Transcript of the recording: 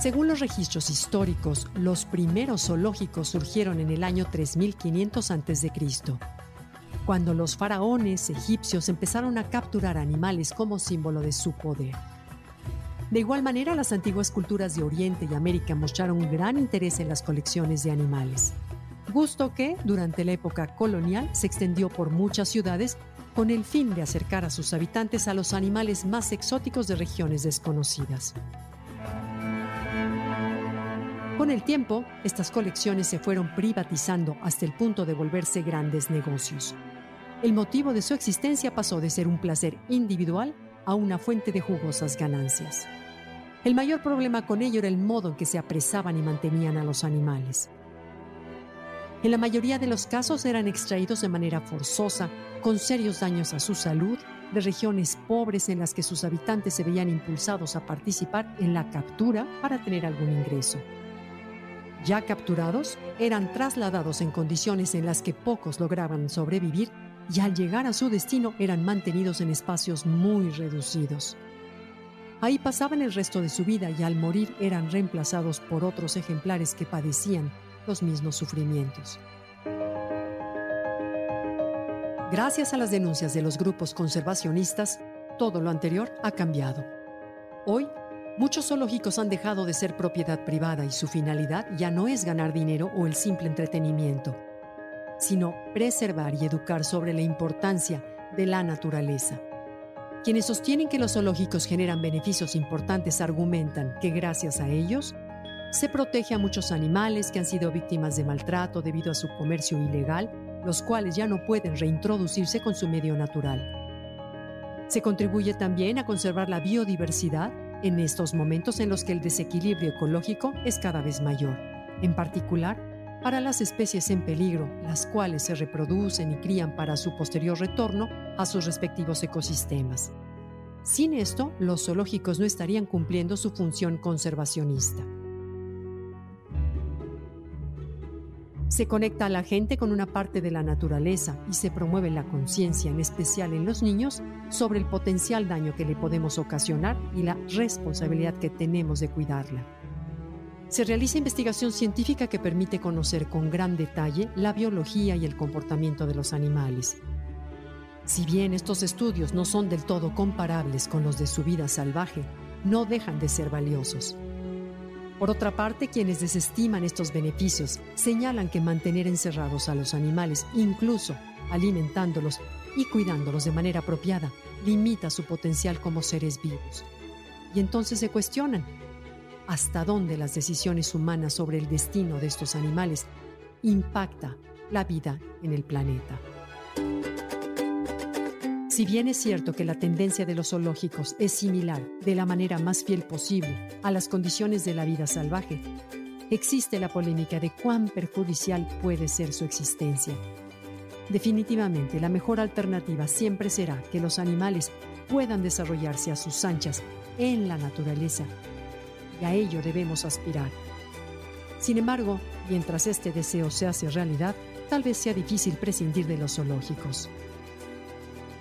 Según los registros históricos, los primeros zoológicos surgieron en el año 3500 a.C., cuando los faraones egipcios empezaron a capturar animales como símbolo de su poder. De igual manera, las antiguas culturas de Oriente y América mostraron un gran interés en las colecciones de animales, gusto que, durante la época colonial, se extendió por muchas ciudades con el fin de acercar a sus habitantes a los animales más exóticos de regiones desconocidas. Con el tiempo, estas colecciones se fueron privatizando hasta el punto de volverse grandes negocios. El motivo de su existencia pasó de ser un placer individual a una fuente de jugosas ganancias. El mayor problema con ello era el modo en que se apresaban y mantenían a los animales. En la mayoría de los casos eran extraídos de manera forzosa, con serios daños a su salud, de regiones pobres en las que sus habitantes se veían impulsados a participar en la captura para tener algún ingreso. Ya capturados, eran trasladados en condiciones en las que pocos lograban sobrevivir y al llegar a su destino eran mantenidos en espacios muy reducidos. Ahí pasaban el resto de su vida y al morir eran reemplazados por otros ejemplares que padecían los mismos sufrimientos. Gracias a las denuncias de los grupos conservacionistas, todo lo anterior ha cambiado. Hoy Muchos zoológicos han dejado de ser propiedad privada y su finalidad ya no es ganar dinero o el simple entretenimiento, sino preservar y educar sobre la importancia de la naturaleza. Quienes sostienen que los zoológicos generan beneficios importantes argumentan que gracias a ellos se protege a muchos animales que han sido víctimas de maltrato debido a su comercio ilegal, los cuales ya no pueden reintroducirse con su medio natural. Se contribuye también a conservar la biodiversidad en estos momentos en los que el desequilibrio ecológico es cada vez mayor, en particular para las especies en peligro, las cuales se reproducen y crían para su posterior retorno a sus respectivos ecosistemas. Sin esto, los zoológicos no estarían cumpliendo su función conservacionista. Se conecta a la gente con una parte de la naturaleza y se promueve la conciencia, en especial en los niños, sobre el potencial daño que le podemos ocasionar y la responsabilidad que tenemos de cuidarla. Se realiza investigación científica que permite conocer con gran detalle la biología y el comportamiento de los animales. Si bien estos estudios no son del todo comparables con los de su vida salvaje, no dejan de ser valiosos. Por otra parte, quienes desestiman estos beneficios señalan que mantener encerrados a los animales, incluso alimentándolos y cuidándolos de manera apropiada, limita su potencial como seres vivos. Y entonces se cuestionan, ¿hasta dónde las decisiones humanas sobre el destino de estos animales impacta la vida en el planeta? Si bien es cierto que la tendencia de los zoológicos es similar, de la manera más fiel posible, a las condiciones de la vida salvaje, existe la polémica de cuán perjudicial puede ser su existencia. Definitivamente, la mejor alternativa siempre será que los animales puedan desarrollarse a sus anchas en la naturaleza, y a ello debemos aspirar. Sin embargo, mientras este deseo se hace realidad, tal vez sea difícil prescindir de los zoológicos.